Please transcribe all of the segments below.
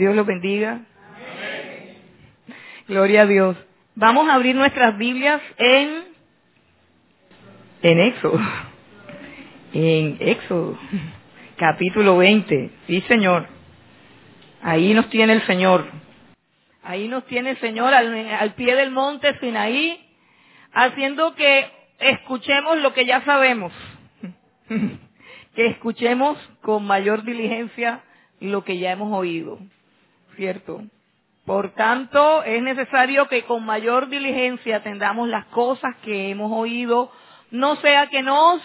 Dios los bendiga. Gloria a Dios. Vamos a abrir nuestras Biblias en en Éxodo. En Éxodo, capítulo 20. Sí, Señor. Ahí nos tiene el Señor. Ahí nos tiene el Señor al, al pie del monte Sinaí, haciendo que escuchemos lo que ya sabemos. que escuchemos con mayor diligencia lo que ya hemos oído. ¿Cierto? Por tanto, es necesario que con mayor diligencia atendamos las cosas que hemos oído, no sea que nos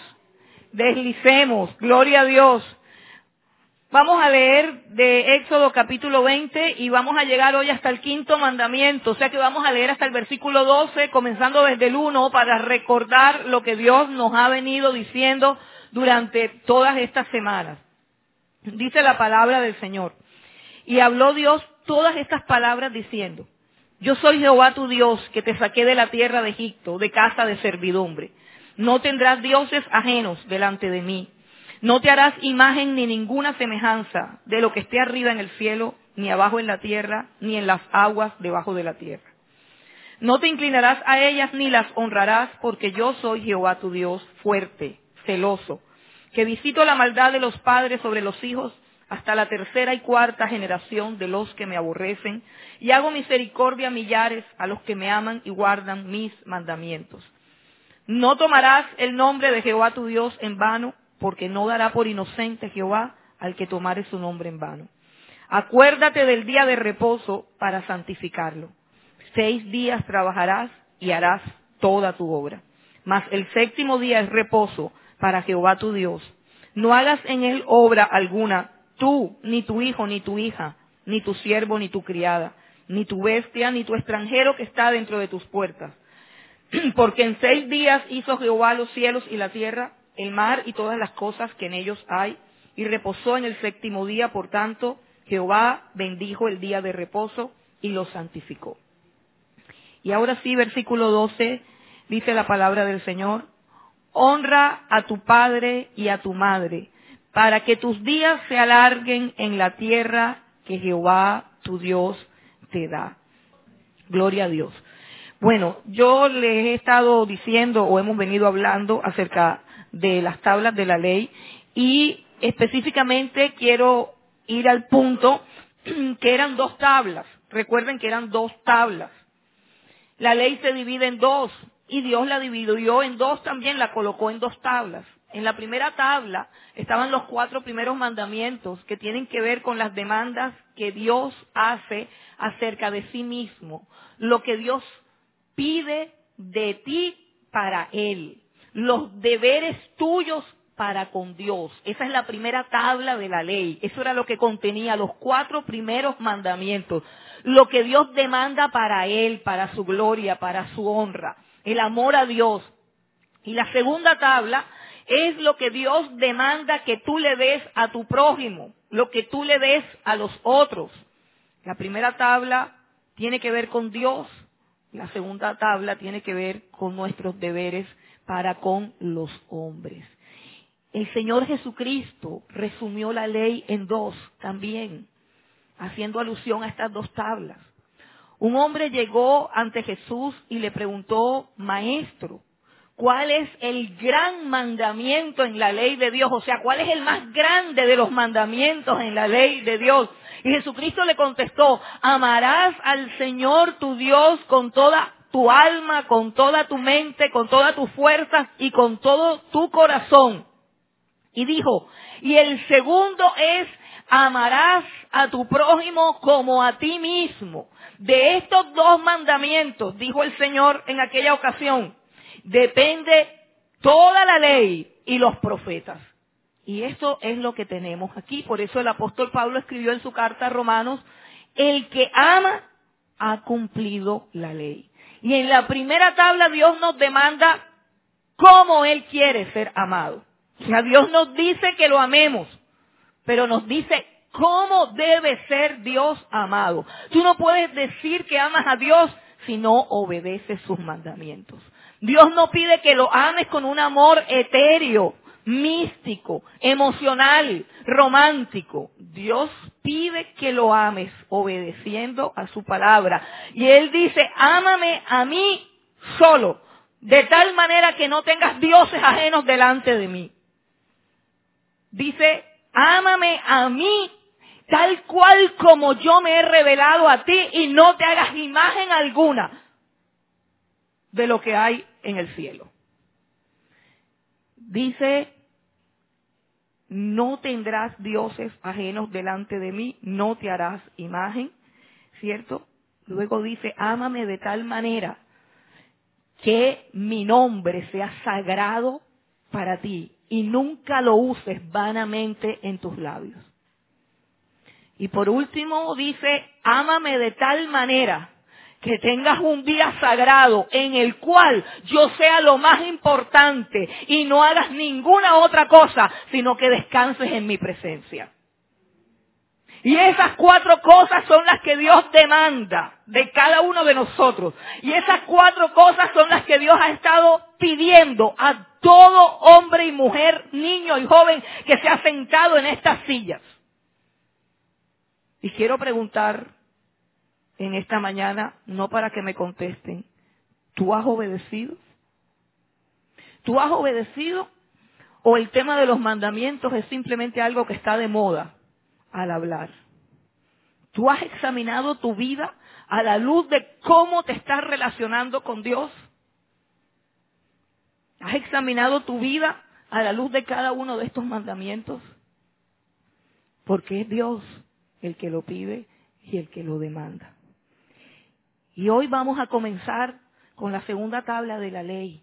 deslicemos. Gloria a Dios. Vamos a leer de Éxodo capítulo 20 y vamos a llegar hoy hasta el quinto mandamiento, o sea que vamos a leer hasta el versículo 12, comenzando desde el 1, para recordar lo que Dios nos ha venido diciendo durante todas estas semanas. Dice la palabra del Señor. Y habló Dios todas estas palabras diciendo, yo soy Jehová tu Dios que te saqué de la tierra de Egipto, de casa de servidumbre. No tendrás dioses ajenos delante de mí. No te harás imagen ni ninguna semejanza de lo que esté arriba en el cielo, ni abajo en la tierra, ni en las aguas debajo de la tierra. No te inclinarás a ellas ni las honrarás, porque yo soy Jehová tu Dios, fuerte, celoso, que visito la maldad de los padres sobre los hijos hasta la tercera y cuarta generación de los que me aborrecen, y hago misericordia a millares a los que me aman y guardan mis mandamientos. No tomarás el nombre de Jehová tu Dios en vano, porque no dará por inocente Jehová al que tomare su nombre en vano. Acuérdate del día de reposo para santificarlo. Seis días trabajarás y harás toda tu obra. Mas el séptimo día es reposo para Jehová tu Dios. No hagas en él obra alguna, tú, ni tu hijo, ni tu hija, ni tu siervo, ni tu criada, ni tu bestia, ni tu extranjero que está dentro de tus puertas. Porque en seis días hizo Jehová los cielos y la tierra, el mar y todas las cosas que en ellos hay, y reposó en el séptimo día, por tanto, Jehová bendijo el día de reposo y lo santificó. Y ahora sí, versículo 12, dice la palabra del Señor, honra a tu padre y a tu madre, para que tus días se alarguen en la tierra que Jehová tu Dios te da. Gloria a Dios. Bueno, yo les he estado diciendo o hemos venido hablando acerca de las tablas de la ley y específicamente quiero ir al punto que eran dos tablas. Recuerden que eran dos tablas. La ley se divide en dos y Dios la dividió en dos también, la colocó en dos tablas. En la primera tabla estaban los cuatro primeros mandamientos que tienen que ver con las demandas que Dios hace acerca de sí mismo, lo que Dios pide de ti para Él los deberes tuyos para con Dios. Esa es la primera tabla de la ley. Eso era lo que contenía los cuatro primeros mandamientos. Lo que Dios demanda para Él, para su gloria, para su honra. El amor a Dios. Y la segunda tabla es lo que Dios demanda que tú le des a tu prójimo, lo que tú le des a los otros. La primera tabla tiene que ver con Dios. La segunda tabla tiene que ver con nuestros deberes para con los hombres. El Señor Jesucristo resumió la ley en dos también, haciendo alusión a estas dos tablas. Un hombre llegó ante Jesús y le preguntó, Maestro, ¿cuál es el gran mandamiento en la ley de Dios? O sea, ¿cuál es el más grande de los mandamientos en la ley de Dios? Y Jesucristo le contestó, amarás al Señor tu Dios con toda tu alma, con toda tu mente, con toda tu fuerza y con todo tu corazón. Y dijo, y el segundo es, amarás a tu prójimo como a ti mismo. De estos dos mandamientos, dijo el Señor en aquella ocasión, depende toda la ley y los profetas. Y eso es lo que tenemos aquí. Por eso el apóstol Pablo escribió en su carta a Romanos, el que ama ha cumplido la ley. Y en la primera tabla Dios nos demanda cómo Él quiere ser amado. O sea, Dios nos dice que lo amemos, pero nos dice cómo debe ser Dios amado. Tú no puedes decir que amas a Dios si no obedeces sus mandamientos. Dios no pide que lo ames con un amor etéreo, místico, emocional, romántico. Dios pide que lo ames obedeciendo a su palabra. Y Él dice, ámame a mí solo, de tal manera que no tengas dioses ajenos delante de mí. Dice, ámame a mí tal cual como yo me he revelado a ti y no te hagas imagen alguna de lo que hay en el cielo. Dice, no tendrás dioses ajenos delante de mí, no te harás imagen, ¿cierto? Luego dice, ámame de tal manera que mi nombre sea sagrado para ti y nunca lo uses vanamente en tus labios. Y por último dice, ámame de tal manera que tengas un día sagrado en el cual yo sea lo más importante y no hagas ninguna otra cosa, sino que descanses en mi presencia. Y esas cuatro cosas son las que Dios demanda de cada uno de nosotros. Y esas cuatro cosas son las que Dios ha estado pidiendo a todo hombre y mujer, niño y joven que se ha sentado en estas sillas. Y quiero preguntar en esta mañana, no para que me contesten, ¿tú has obedecido? ¿Tú has obedecido? ¿O el tema de los mandamientos es simplemente algo que está de moda al hablar? ¿Tú has examinado tu vida a la luz de cómo te estás relacionando con Dios? ¿Has examinado tu vida a la luz de cada uno de estos mandamientos? Porque es Dios el que lo pide y el que lo demanda. Y hoy vamos a comenzar con la segunda tabla de la ley.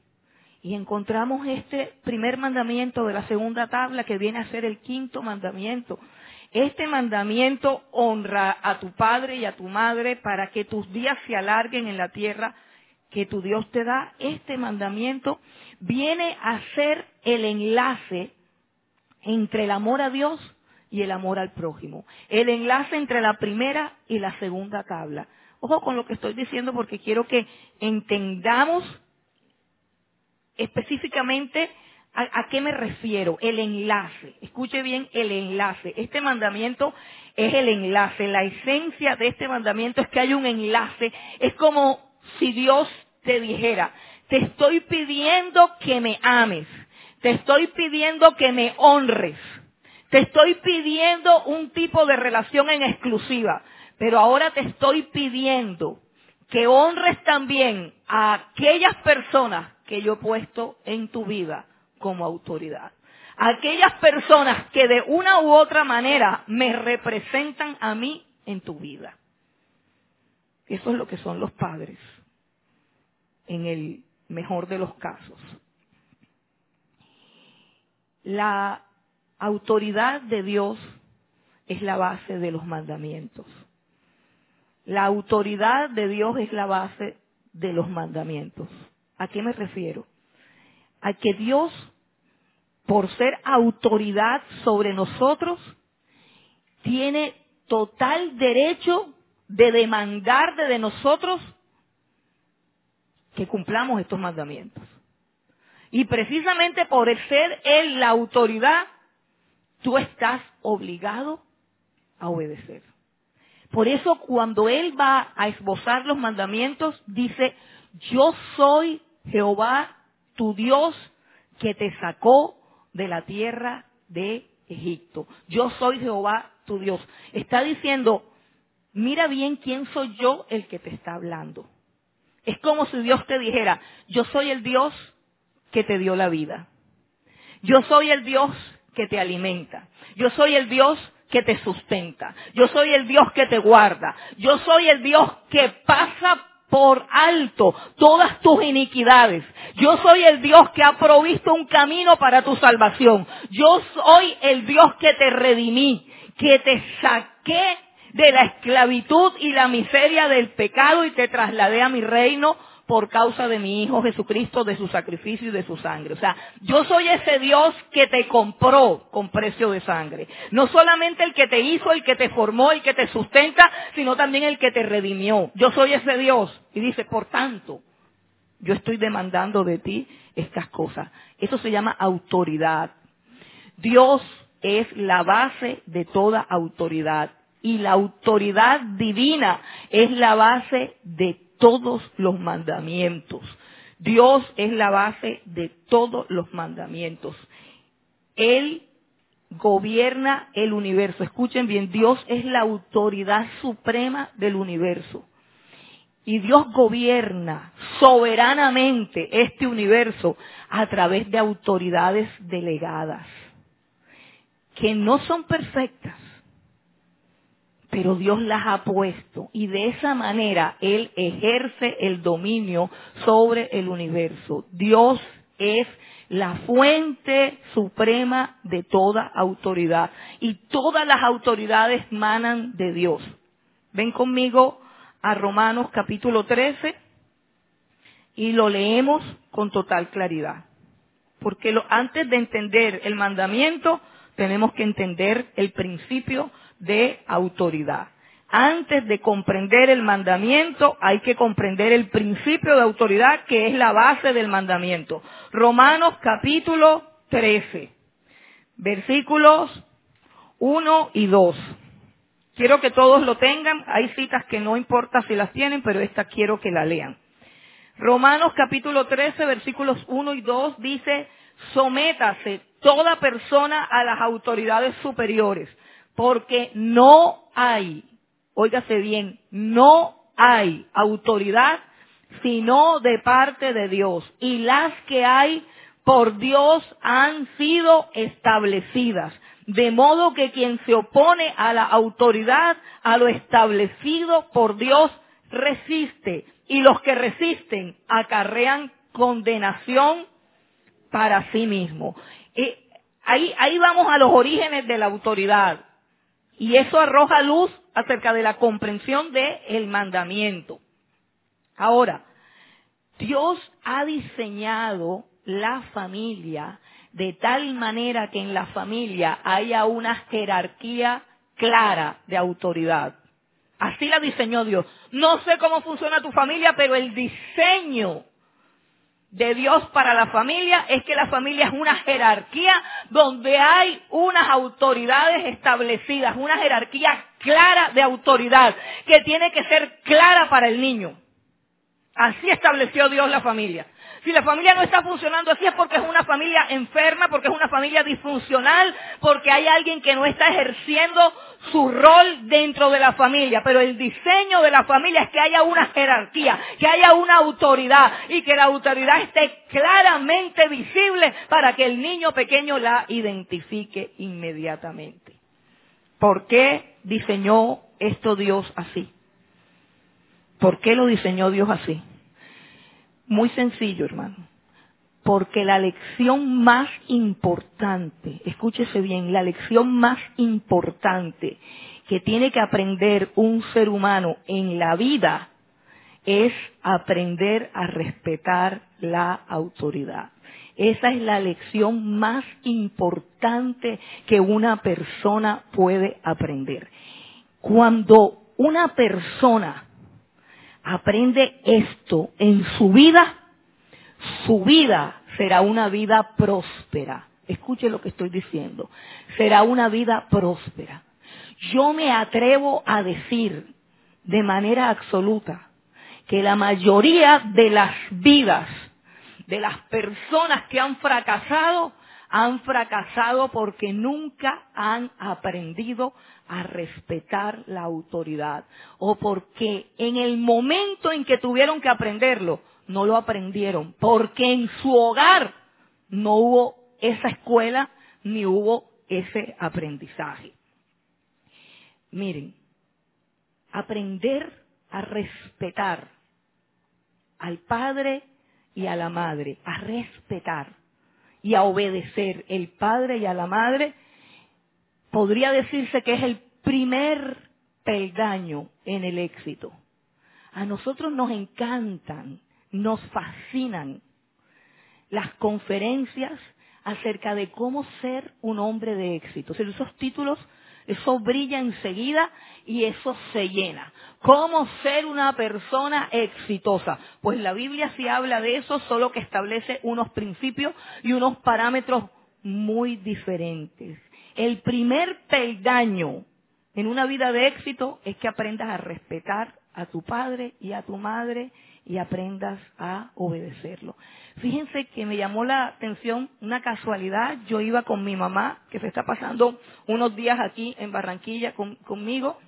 Y encontramos este primer mandamiento de la segunda tabla que viene a ser el quinto mandamiento. Este mandamiento honra a tu padre y a tu madre para que tus días se alarguen en la tierra que tu Dios te da. Este mandamiento viene a ser el enlace entre el amor a Dios y el amor al prójimo. El enlace entre la primera y la segunda tabla. Ojo con lo que estoy diciendo porque quiero que entendamos específicamente a, qué me refiero. El enlace. Escuche bien el enlace. Este mandamiento es el enlace. La esencia de este mandamiento es que hay un enlace. Es como si Dios te dijera, te estoy pidiendo que me ames. Te estoy pidiendo que me honres. Te estoy pidiendo un tipo de relación en exclusiva, pero ahora te estoy pidiendo que honres también a aquellas personas que yo he puesto en tu vida como autoridad. Aquellas personas que de una u otra manera me representan a mí en tu vida. Eso es lo que son los padres, en el mejor de los casos. La autoridad de Dios es la base de los mandamientos. La autoridad de Dios es la base de los mandamientos. ¿A qué me refiero? A que Dios, por ser autoridad sobre nosotros, tiene total derecho de demandar de nosotros que cumplamos estos mandamientos. Y precisamente por ser Él la autoridad, tú estás obligado a obedecer. Por eso cuando Él va a esbozar los mandamientos, dice, yo soy Jehová, tu Dios, que te sacó de la tierra de Egipto. Yo soy Jehová, tu Dios. Está diciendo, mira bien quién soy yo el que te está hablando. Es como si Dios te dijera, yo soy el Dios que te dio la vida. Yo soy el Dios que te alimenta. Yo soy el Dios que te sustenta. Yo soy el Dios que te guarda. Yo soy el Dios que pasa por alto todas tus iniquidades. Yo soy el Dios que ha provisto un camino para tu salvación. Yo soy el Dios que te redimí, que te saqué de la esclavitud y la miseria del pecado y te trasladé a mi reino por causa de mi Hijo Jesucristo, de su sacrificio y de su sangre. O sea, yo soy ese Dios que te compró con precio de sangre. No solamente el que te hizo, el que te formó, el que te sustenta, sino también el que te redimió. Yo soy ese Dios. Y dice, por tanto, yo estoy demandando de ti estas cosas. Eso se llama autoridad. Dios es la base de toda autoridad. y la autoridad divina es la base de todos los mandamientos. Dios es la base de todos los mandamientos. Él gobierna el universo. Escuchen bien, Dios es la autoridad suprema del universo. Y Dios gobierna soberanamente este universo a través de autoridades delegadas, que no son perfectas, pero Dios las ha puesto y de esa manera Él ejerce el dominio sobre el universo. Dios es la fuente suprema de toda autoridad y todas las autoridades manan de Dios. Ven conmigo a Romanos capítulo 13 y lo leemos con total claridad. Porque antes de entender el mandamiento, tenemos que entender el principio de autoridad. Antes de comprender el mandamiento, hay que comprender el principio de autoridad que es la base del mandamiento. Romanos capítulo 13, versículos 1 y 2. Quiero que todos lo tengan. Hay citas que no importa si las tienen, pero esta quiero que la lean. Romanos capítulo 13, versículos 1 y 2 dice, sométase toda persona a las autoridades superiores porque no hay, óigase bien, no hay autoridad sino de parte de Dios. Y las que hay por Dios han sido establecidas. De modo que quien se opone a la autoridad, a lo establecido por Dios, resiste. Y los que resisten acarrean condenación para sí mismo. ahí, ahí vamos a los orígenes de la autoridad. Y eso arroja luz acerca de la comprensión del mandamiento. Ahora, Dios ha diseñado la familia de tal manera que en la familia haya una jerarquía clara de autoridad. Así la diseñó Dios. No sé cómo funciona tu familia, pero el diseño de Dios para la familia es que la familia es una jerarquía donde hay unas autoridades establecidas, una jerarquía clara de autoridad que tiene que ser clara para el niño. Así estableció Dios la familia. Si la familia no está funcionando así es porque es una familia enferma, porque es una familia disfuncional, porque hay alguien que no está ejerciendo su rol dentro de la familia. Pero el diseño de la familia es que haya una jerarquía, que haya una autoridad y que la autoridad esté claramente visible para que el niño pequeño la identifique inmediatamente. ¿Por qué diseñó esto Dios así? ¿Por qué lo diseñó Dios así? Muy sencillo, hermano. Porque la lección más importante, escúchese bien, la lección más importante que tiene que aprender un ser humano en la vida es aprender a respetar la autoridad. Esa es la lección más importante que una persona puede aprender. Cuando una persona aprende esto en su vida, su vida será una vida próspera. Escuche lo que estoy diciendo. Será una vida próspera. Yo me atrevo a decir de manera absoluta que la mayoría de las vidas de las personas que han fracasado han fracasado porque nunca han aprendido a respetar la autoridad o porque en el momento en que tuvieron que aprenderlo, no lo aprendieron, porque en su hogar no hubo esa escuela ni hubo ese aprendizaje. Miren, aprender a respetar al padre y a la madre, a respetar y a obedecer el padre y a la madre, podría decirse que es el primer peldaño en el éxito. A nosotros nos encantan, nos fascinan las conferencias acerca de cómo ser un hombre de éxito. esos títulos eso brilla enseguida y eso se llena. ¿Cómo ser una persona exitosa? Pues la Biblia sí habla de eso, solo que establece unos principios y unos parámetros muy diferentes. El primer peldaño en una vida de éxito es que aprendas a respetar a tu padre y a tu madre y aprendas a obedecerlo. Fíjense que me llamó la atención una casualidad. Yo iba con mi mamá, que se está pasando unos días aquí en Barranquilla conmigo.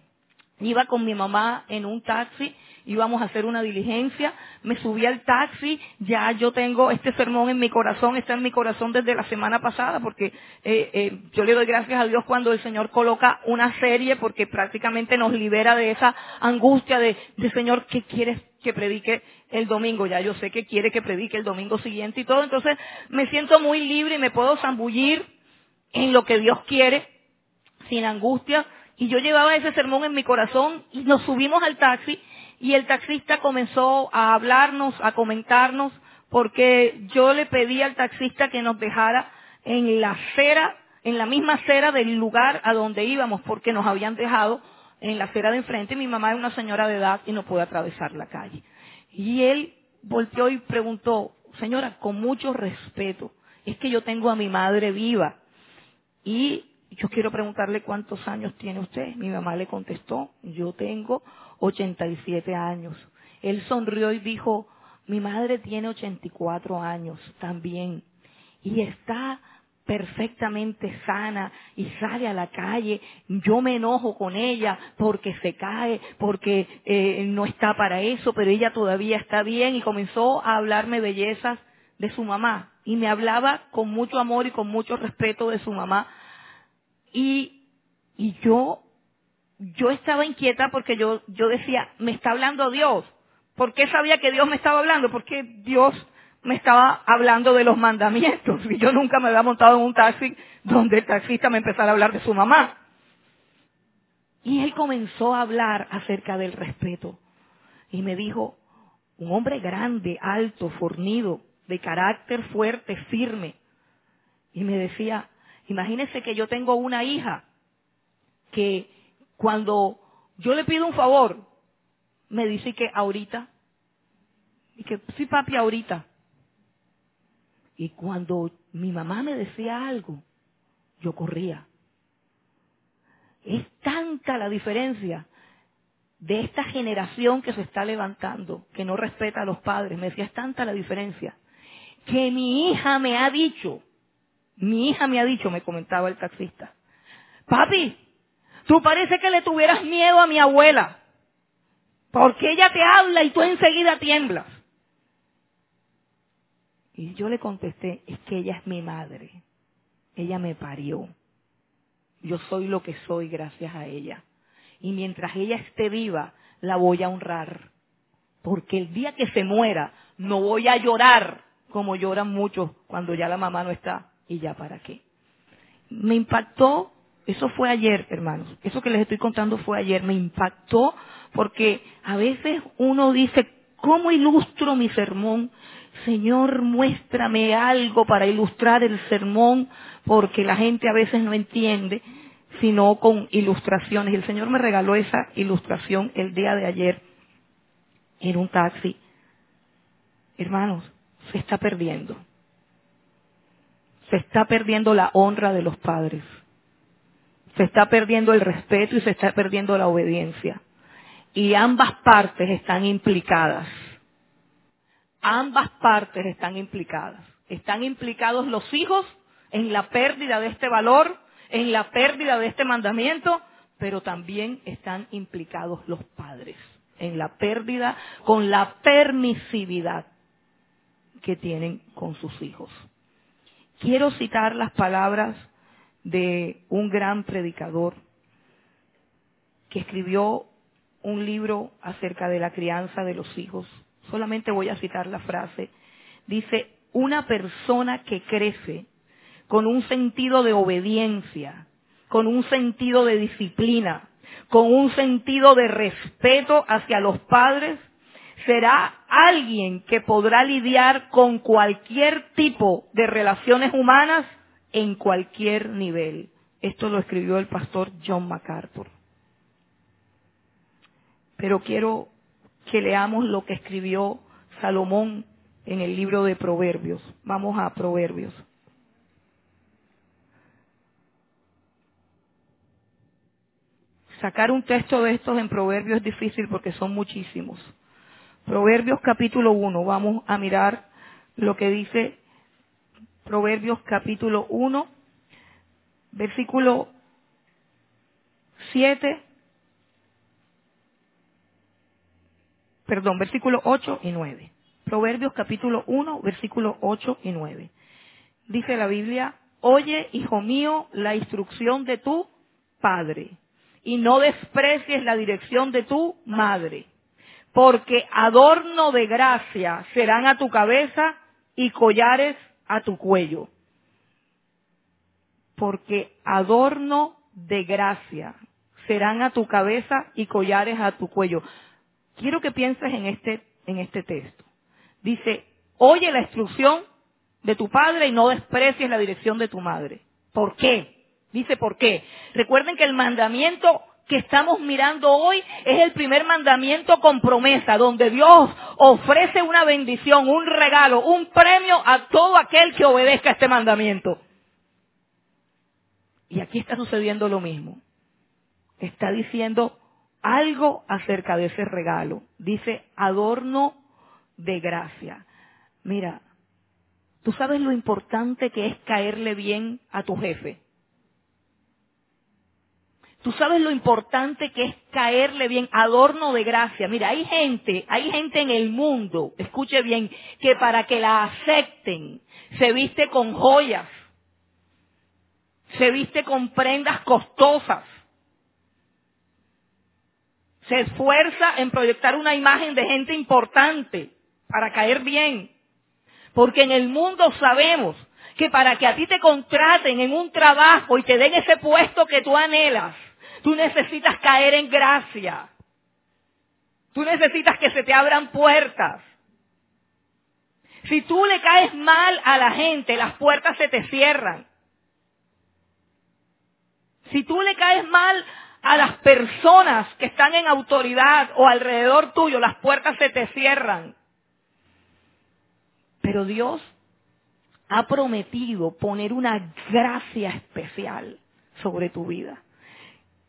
Iba con mi mamá en un taxi íbamos a hacer una diligencia, me subí al taxi, ya yo tengo este sermón en mi corazón, está en mi corazón desde la semana pasada, porque eh, eh, yo le doy gracias a Dios cuando el Señor coloca una serie, porque prácticamente nos libera de esa angustia de, de Señor, ¿qué quieres que predique el domingo? Ya yo sé que quiere que predique el domingo siguiente y todo, entonces me siento muy libre y me puedo zambullir en lo que Dios quiere, sin angustia, y yo llevaba ese sermón en mi corazón y nos subimos al taxi y el taxista comenzó a hablarnos, a comentarnos, porque yo le pedí al taxista que nos dejara en la acera, en la misma acera del lugar a donde íbamos, porque nos habían dejado en la acera de enfrente. Mi mamá es una señora de edad y no puede atravesar la calle. Y él volteó y preguntó, señora, con mucho respeto, es que yo tengo a mi madre viva y yo quiero preguntarle cuántos años tiene usted. Mi mamá le contestó, yo tengo 87 años. Él sonrió y dijo, mi madre tiene 84 años también y está perfectamente sana y sale a la calle, yo me enojo con ella porque se cae, porque eh, no está para eso, pero ella todavía está bien y comenzó a hablarme bellezas de su mamá y me hablaba con mucho amor y con mucho respeto de su mamá y, y yo yo estaba inquieta porque yo, yo decía, me está hablando Dios. ¿Por qué sabía que Dios me estaba hablando? Porque Dios me estaba hablando de los mandamientos. Y yo nunca me había montado en un taxi donde el taxista me empezara a hablar de su mamá. Y él comenzó a hablar acerca del respeto. Y me dijo, un hombre grande, alto, fornido, de carácter fuerte, firme. Y me decía, imagínese que yo tengo una hija que cuando yo le pido un favor, me dice que ahorita. Y que sí, papi, ahorita. Y cuando mi mamá me decía algo, yo corría. Es tanta la diferencia de esta generación que se está levantando, que no respeta a los padres. Me decía, es tanta la diferencia, que mi hija me ha dicho, mi hija me ha dicho, me comentaba el taxista, papi, Tú parece que le tuvieras miedo a mi abuela, porque ella te habla y tú enseguida tiemblas. Y yo le contesté, es que ella es mi madre, ella me parió, yo soy lo que soy gracias a ella. Y mientras ella esté viva, la voy a honrar, porque el día que se muera, no voy a llorar como lloran muchos cuando ya la mamá no está. ¿Y ya para qué? Me impactó eso fue ayer, hermanos. Eso que les estoy contando fue ayer. Me impactó porque a veces uno dice, ¿cómo ilustro mi sermón? Señor, muéstrame algo para ilustrar el sermón, porque la gente a veces no entiende, sino con ilustraciones. El Señor me regaló esa ilustración el día de ayer en un taxi. Hermanos, se está perdiendo. Se está perdiendo la honra de los padres se está perdiendo el respeto y se está perdiendo la obediencia. Y ambas partes están implicadas. Ambas partes están implicadas. Están implicados los hijos en la pérdida de este valor, en la pérdida de este mandamiento, pero también están implicados los padres en la pérdida con la permisividad que tienen con sus hijos. Quiero citar las palabras de un gran predicador que escribió un libro acerca de la crianza de los hijos. Solamente voy a citar la frase. Dice, una persona que crece con un sentido de obediencia, con un sentido de disciplina, con un sentido de respeto hacia los padres, será alguien que podrá lidiar con cualquier tipo de relaciones humanas en cualquier nivel. Esto lo escribió el pastor John MacArthur. Pero quiero que leamos lo que escribió Salomón en el libro de Proverbios. Vamos a Proverbios. Sacar un texto de estos en Proverbios es difícil porque son muchísimos. Proverbios capítulo 1, vamos a mirar lo que dice Proverbios capítulo 1, versículo 7, perdón, versículo 8 y 9. Proverbios capítulo 1, versículo 8 y 9. Dice la Biblia, oye, hijo mío, la instrucción de tu padre y no desprecies la dirección de tu madre, porque adorno de gracia serán a tu cabeza y collares a tu cuello. Porque adorno de gracia serán a tu cabeza y collares a tu cuello. Quiero que pienses en este, en este texto. Dice, oye la instrucción de tu padre y no desprecies la dirección de tu madre. ¿Por qué? Dice, ¿por qué? Recuerden que el mandamiento que estamos mirando hoy es el primer mandamiento con promesa, donde Dios ofrece una bendición, un regalo, un premio a todo aquel que obedezca este mandamiento. Y aquí está sucediendo lo mismo. Está diciendo algo acerca de ese regalo. Dice adorno de gracia. Mira, tú sabes lo importante que es caerle bien a tu jefe. Tú sabes lo importante que es caerle bien, adorno de gracia. Mira, hay gente, hay gente en el mundo, escuche bien, que para que la acepten se viste con joyas, se viste con prendas costosas, se esfuerza en proyectar una imagen de gente importante para caer bien. Porque en el mundo sabemos que para que a ti te contraten en un trabajo y te den ese puesto que tú anhelas, Tú necesitas caer en gracia. Tú necesitas que se te abran puertas. Si tú le caes mal a la gente, las puertas se te cierran. Si tú le caes mal a las personas que están en autoridad o alrededor tuyo, las puertas se te cierran. Pero Dios ha prometido poner una gracia especial sobre tu vida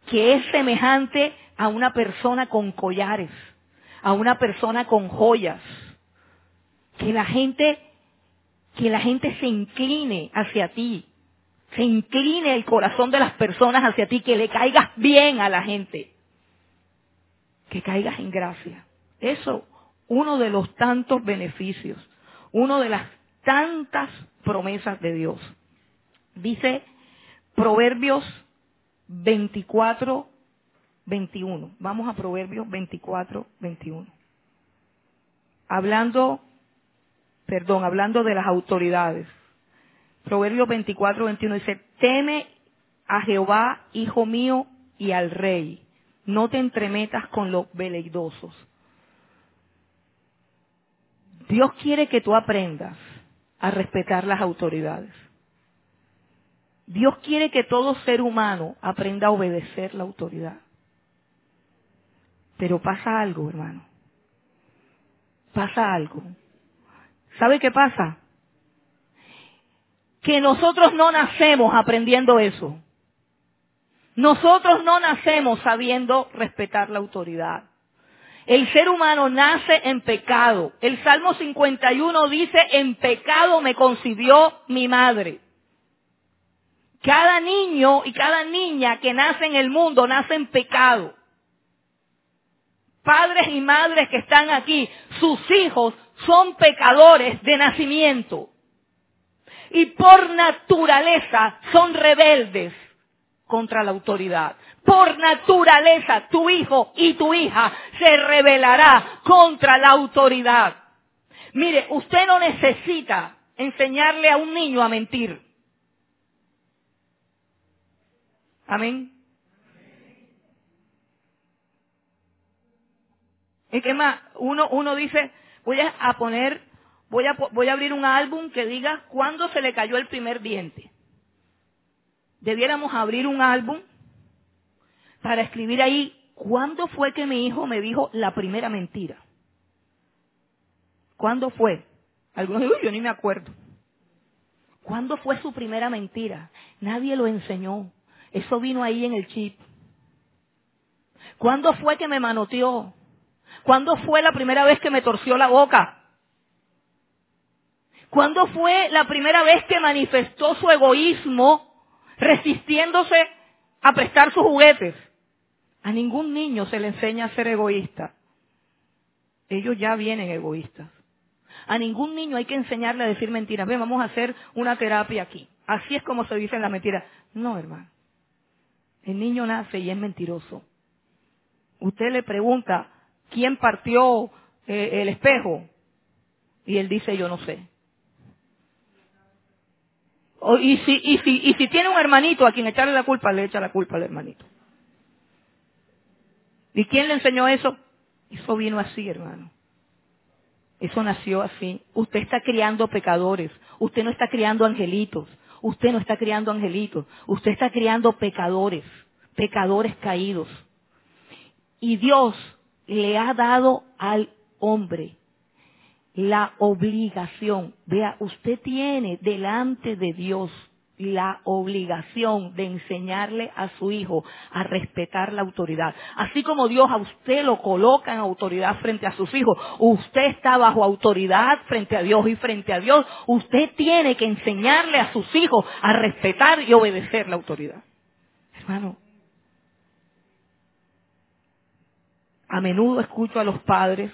que es semejante a una persona con collares, a una persona con joyas. Que la gente, que la gente se incline hacia ti, se incline el corazón de las personas hacia ti, que le caigas bien a la gente, que caigas en gracia. Eso, uno de los tantos beneficios, uno de las tantas promesas de Dios. Dice Proverbios 24, 21. Vamos a Proverbios 24, 21. Hablando, perdón, hablando de las autoridades. Proverbios 24, 21 dice, teme a Jehová, hijo mío, y al rey. No te entremetas con los veleidosos. Dios quiere que tú aprendas a respetar las autoridades. Dios quiere que todo ser humano aprenda a obedecer la autoridad. Pero pasa algo, hermano. Pasa algo. ¿Sabe qué pasa? Que nosotros no nacemos aprendiendo eso. Nosotros no nacemos sabiendo respetar la autoridad. El ser humano nace en pecado. El Salmo 51 dice, en pecado me concibió mi madre. Cada niño y cada niña que nace en el mundo nace en pecado. Padres y madres que están aquí, sus hijos son pecadores de nacimiento. Y por naturaleza son rebeldes contra la autoridad. Por naturaleza tu hijo y tu hija se rebelará contra la autoridad. Mire, usted no necesita enseñarle a un niño a mentir. Amén. ¿Y qué más? Uno, uno dice, voy a poner, voy a, voy a abrir un álbum que diga cuándo se le cayó el primer diente. Debiéramos abrir un álbum para escribir ahí cuándo fue que mi hijo me dijo la primera mentira. ¿Cuándo fue? Algunos dicen, yo ni me acuerdo. ¿Cuándo fue su primera mentira? Nadie lo enseñó. Eso vino ahí en el chip. ¿Cuándo fue que me manoteó? ¿Cuándo fue la primera vez que me torció la boca? ¿Cuándo fue la primera vez que manifestó su egoísmo resistiéndose a prestar sus juguetes? A ningún niño se le enseña a ser egoísta. Ellos ya vienen egoístas. A ningún niño hay que enseñarle a decir mentiras. Ven, vamos a hacer una terapia aquí. Así es como se dicen las mentiras. No, hermano. El niño nace y es mentiroso. Usted le pregunta, ¿quién partió eh, el espejo? Y él dice, yo no sé. Y, si, y, si, y si tiene un hermanito a quien echarle la culpa, le echa la culpa al hermanito. ¿Y quién le enseñó eso? Eso vino así, hermano. Eso nació así. Usted está criando pecadores. Usted no está criando angelitos. Usted no está criando angelitos. Usted está criando pecadores. Pecadores caídos. Y Dios le ha dado al hombre la obligación. Vea, usted tiene delante de Dios la obligación de enseñarle a su hijo a respetar la autoridad. Así como Dios a usted lo coloca en autoridad frente a sus hijos, usted está bajo autoridad frente a Dios y frente a Dios usted tiene que enseñarle a sus hijos a respetar y obedecer la autoridad. Hermano, a menudo escucho a los padres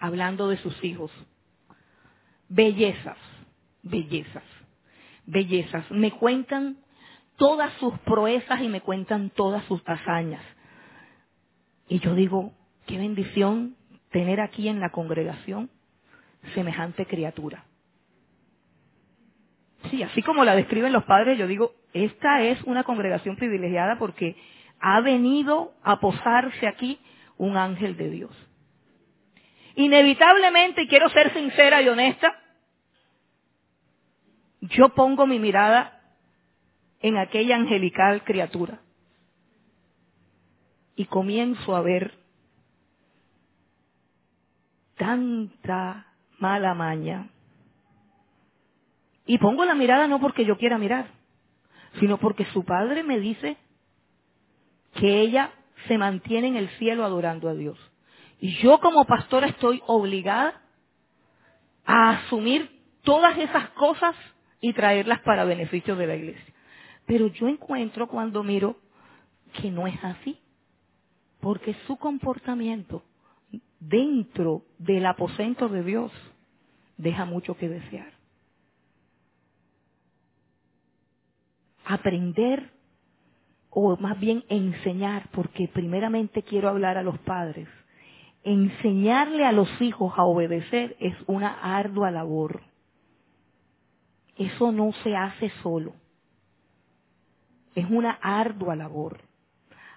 hablando de sus hijos. Bellezas, bellezas bellezas. Me cuentan todas sus proezas y me cuentan todas sus hazañas. Y yo digo, qué bendición tener aquí en la congregación semejante criatura. Sí, así como la describen los padres, yo digo, esta es una congregación privilegiada porque ha venido a posarse aquí un ángel de Dios. Inevitablemente, y quiero ser sincera y honesta, yo pongo mi mirada en aquella angelical criatura y comienzo a ver tanta mala maña. Y pongo la mirada no porque yo quiera mirar, sino porque su padre me dice que ella se mantiene en el cielo adorando a Dios. Yo como pastora estoy obligada a asumir todas esas cosas y traerlas para beneficio de la iglesia. Pero yo encuentro cuando miro que no es así, porque su comportamiento dentro del aposento de Dios deja mucho que desear. Aprender o más bien enseñar, porque primeramente quiero hablar a los padres, enseñarle a los hijos a obedecer es una ardua labor. Eso no se hace solo. Es una ardua labor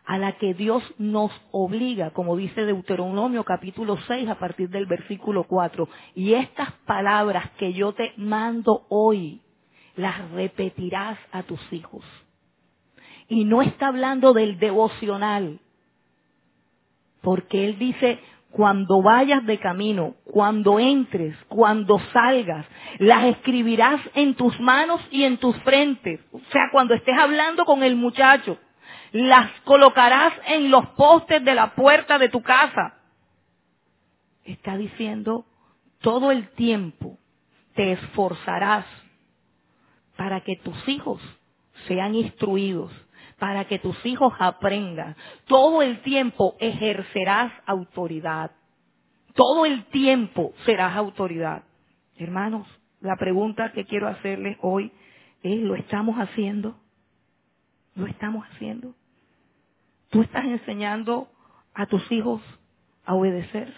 a la que Dios nos obliga, como dice Deuteronomio capítulo 6 a partir del versículo 4. Y estas palabras que yo te mando hoy, las repetirás a tus hijos. Y no está hablando del devocional, porque Él dice, cuando vayas de camino, cuando entres, cuando salgas, las escribirás en tus manos y en tus frentes. O sea, cuando estés hablando con el muchacho, las colocarás en los postes de la puerta de tu casa. Está diciendo, todo el tiempo te esforzarás para que tus hijos sean instruidos para que tus hijos aprendan. Todo el tiempo ejercerás autoridad. Todo el tiempo serás autoridad. Hermanos, la pregunta que quiero hacerles hoy es, ¿lo estamos haciendo? ¿Lo estamos haciendo? ¿Tú estás enseñando a tus hijos a obedecer?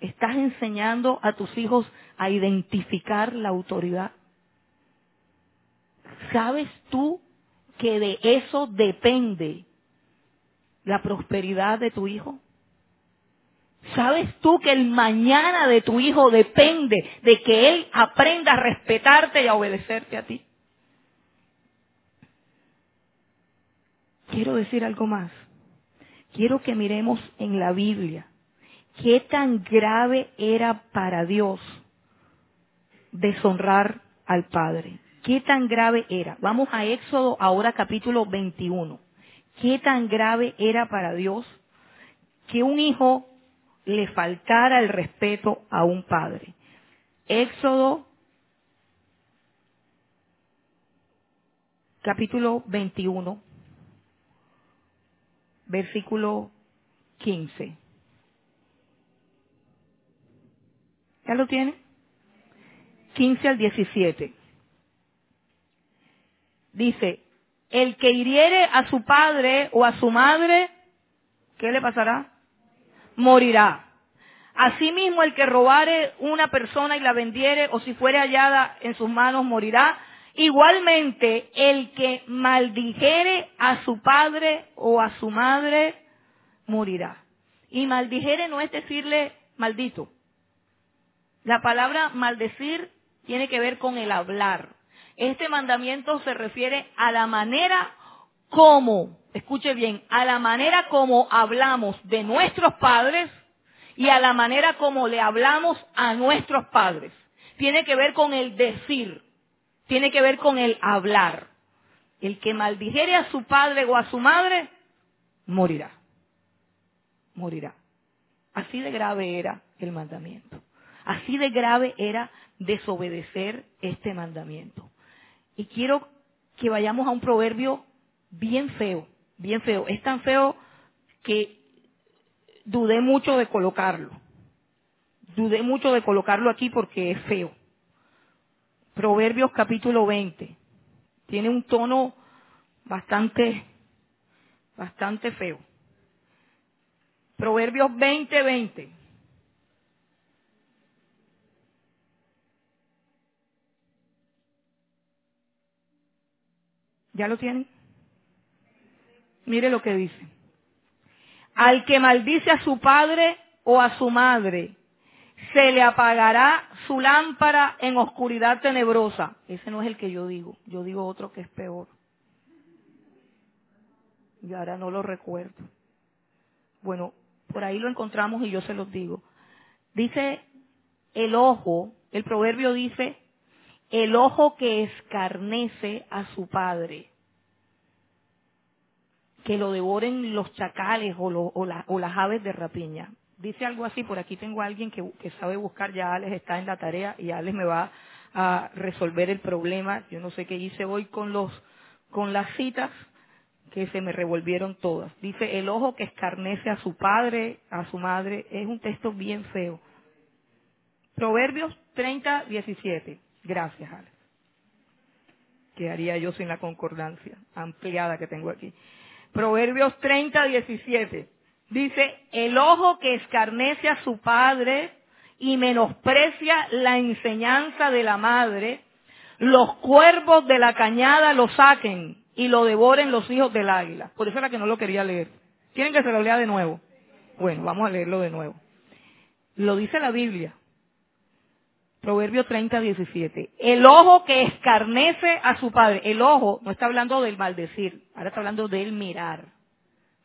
¿Estás enseñando a tus hijos a identificar la autoridad? ¿Sabes tú que de eso depende la prosperidad de tu hijo? ¿Sabes tú que el mañana de tu hijo depende de que él aprenda a respetarte y a obedecerte a ti? Quiero decir algo más. Quiero que miremos en la Biblia qué tan grave era para Dios deshonrar al Padre. ¿Qué tan grave era? Vamos a Éxodo ahora capítulo 21. qué tan grave era para Dios que un hijo le faltara el respeto a un padre. Éxodo capítulo 21, versículo 15. ¿Ya lo tiene? 15 al 17. Dice, el que hiriere a su padre o a su madre, ¿qué le pasará? Morirá. Asimismo, el que robare una persona y la vendiere, o si fuere hallada en sus manos, morirá. Igualmente, el que maldijere a su padre o a su madre, morirá. Y maldijere no es decirle maldito. La palabra maldecir tiene que ver con el hablar. Este mandamiento se refiere a la manera como, escuche bien, a la manera como hablamos de nuestros padres y a la manera como le hablamos a nuestros padres. Tiene que ver con el decir, tiene que ver con el hablar. El que maldijere a su padre o a su madre, morirá. Morirá. Así de grave era el mandamiento. Así de grave era desobedecer este mandamiento. Y quiero que vayamos a un proverbio bien feo, bien feo. Es tan feo que dudé mucho de colocarlo. Dudé mucho de colocarlo aquí porque es feo. Proverbios capítulo 20. Tiene un tono bastante, bastante feo. Proverbios 20, 20. ¿Ya lo tienen? Mire lo que dice. Al que maldice a su padre o a su madre, se le apagará su lámpara en oscuridad tenebrosa. Ese no es el que yo digo. Yo digo otro que es peor. Y ahora no lo recuerdo. Bueno, por ahí lo encontramos y yo se los digo. Dice el ojo, el proverbio dice, el ojo que escarnece a su padre, que lo devoren los chacales o, las aves de rapiña. Dice algo así, por aquí tengo a alguien que, sabe buscar, ya Alex está en la tarea y Alex me va a resolver el problema. Yo no sé qué hice hoy con con las citas que se me revolvieron todas. Dice, el ojo que escarnece a su padre, a su madre, es un texto bien feo. Proverbios 30, 17. Gracias, Alex. ¿Qué haría yo sin la concordancia ampliada que tengo aquí? Proverbios 30, 17. Dice, el ojo que escarnece a su padre y menosprecia la enseñanza de la madre, los cuervos de la cañada lo saquen y lo devoren los hijos del águila. Por eso era que no lo quería leer. ¿Quieren que se lo lea de nuevo? Bueno, vamos a leerlo de nuevo. Lo dice la Biblia. Proverbio 30, 17. El ojo que escarnece a su padre. El ojo no está hablando del maldecir, ahora está hablando del mirar.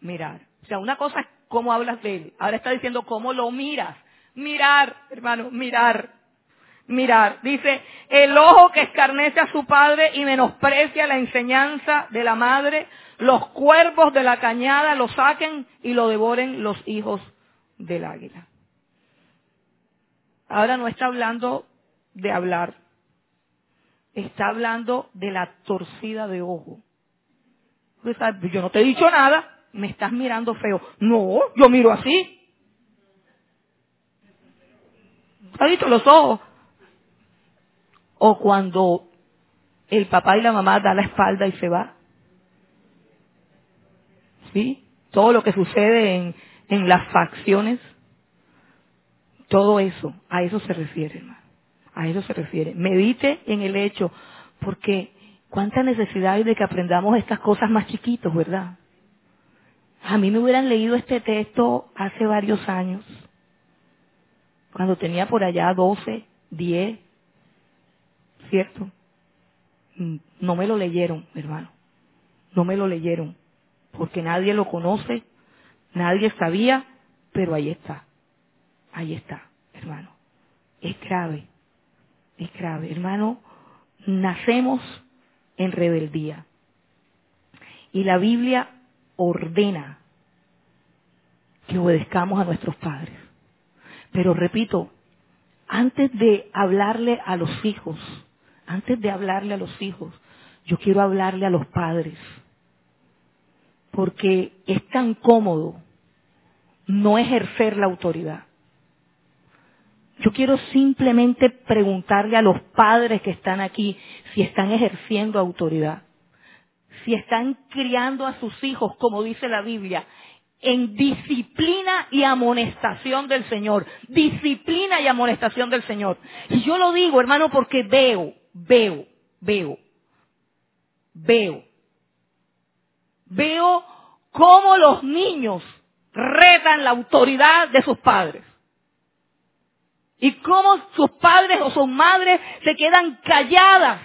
Mirar. O sea, una cosa es cómo hablas de él. Ahora está diciendo cómo lo miras. Mirar, hermano, mirar. Mirar. Dice, el ojo que escarnece a su padre y menosprecia la enseñanza de la madre, los cuervos de la cañada lo saquen y lo devoren los hijos del águila. Ahora no está hablando de hablar, está hablando de la torcida de ojo. Yo no te he dicho nada, me estás mirando feo. No, yo miro así. ¿Has visto los ojos? O cuando el papá y la mamá dan la espalda y se va. ¿Sí? Todo lo que sucede en, en las facciones, todo eso, a eso se refiere. A eso se refiere. Medite en el hecho, porque cuánta necesidad hay de que aprendamos estas cosas más chiquitos, ¿verdad? A mí me hubieran leído este texto hace varios años, cuando tenía por allá 12, 10, ¿cierto? Mm, no me lo leyeron, hermano. No me lo leyeron, porque nadie lo conoce, nadie sabía, pero ahí está. Ahí está, hermano. Es grave es grave. Hermano, nacemos en rebeldía. Y la Biblia ordena que obedezcamos a nuestros padres. Pero repito, antes de hablarle a los hijos, antes de hablarle a los hijos, yo quiero hablarle a los padres. Porque es tan cómodo no ejercer la autoridad. Yo quiero simplemente preguntarle a los padres que están aquí si están ejerciendo autoridad, si están criando a sus hijos, como dice la Biblia, en disciplina y amonestación del Señor. Disciplina y amonestación del Señor. Y yo lo digo, hermano, porque veo, veo, veo, veo, veo cómo los niños retan la autoridad de sus padres. Y cómo sus padres o sus madres se quedan calladas,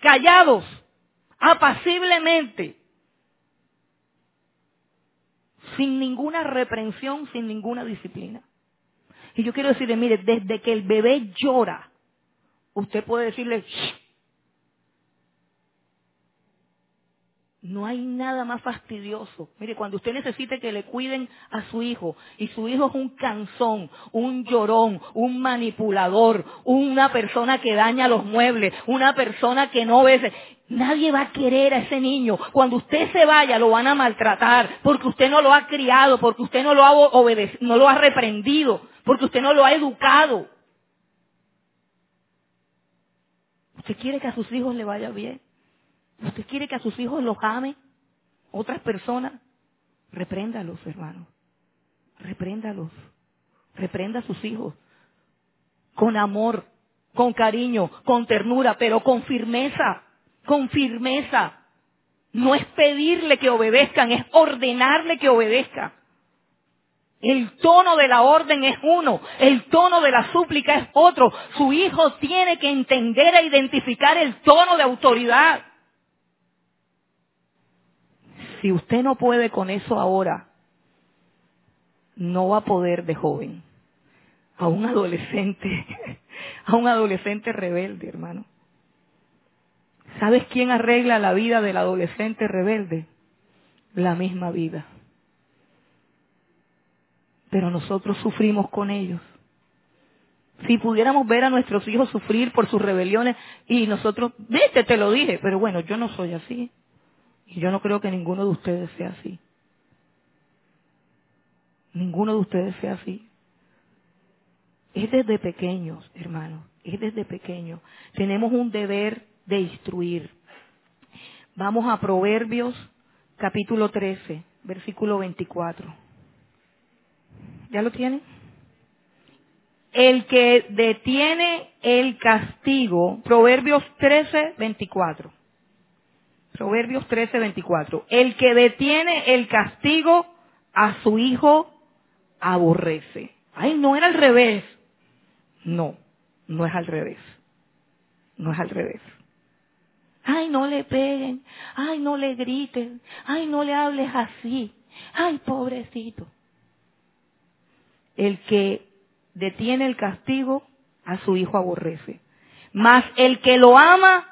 callados, apaciblemente, sin ninguna reprensión, sin ninguna disciplina. Y yo quiero decirle, mire, desde que el bebé llora, usted puede decirle, No hay nada más fastidioso. Mire, cuando usted necesite que le cuiden a su hijo y su hijo es un canzón, un llorón, un manipulador, una persona que daña los muebles, una persona que no ve, nadie va a querer a ese niño. Cuando usted se vaya lo van a maltratar porque usted no lo ha criado, porque usted no lo ha obedecido, no lo ha reprendido, porque usted no lo ha educado. Usted quiere que a sus hijos le vaya bien. ¿Usted quiere que a sus hijos los ame? ¿Otras personas? Repréndalos, hermanos. Repréndalos. Reprenda a sus hijos. Con amor, con cariño, con ternura, pero con firmeza. Con firmeza. No es pedirle que obedezcan, es ordenarle que obedezca. El tono de la orden es uno, el tono de la súplica es otro. Su hijo tiene que entender e identificar el tono de autoridad. Si usted no puede con eso ahora, no va a poder de joven. A un adolescente, a un adolescente rebelde, hermano. ¿Sabes quién arregla la vida del adolescente rebelde? La misma vida. Pero nosotros sufrimos con ellos. Si pudiéramos ver a nuestros hijos sufrir por sus rebeliones y nosotros, vete, te lo dije, pero bueno, yo no soy así. Y yo no creo que ninguno de ustedes sea así. Ninguno de ustedes sea así. Es desde pequeños, hermanos, es desde pequeños. Tenemos un deber de instruir. Vamos a Proverbios capítulo 13, versículo 24. ¿Ya lo tienen? El que detiene el castigo, Proverbios 13, 24. Proverbios 13, 24. El que detiene el castigo a su hijo aborrece. Ay, no era al revés. No, no es al revés. No es al revés. Ay, no le peguen. Ay, no le griten. Ay, no le hables así. Ay, pobrecito. El que detiene el castigo a su hijo aborrece. Mas el que lo ama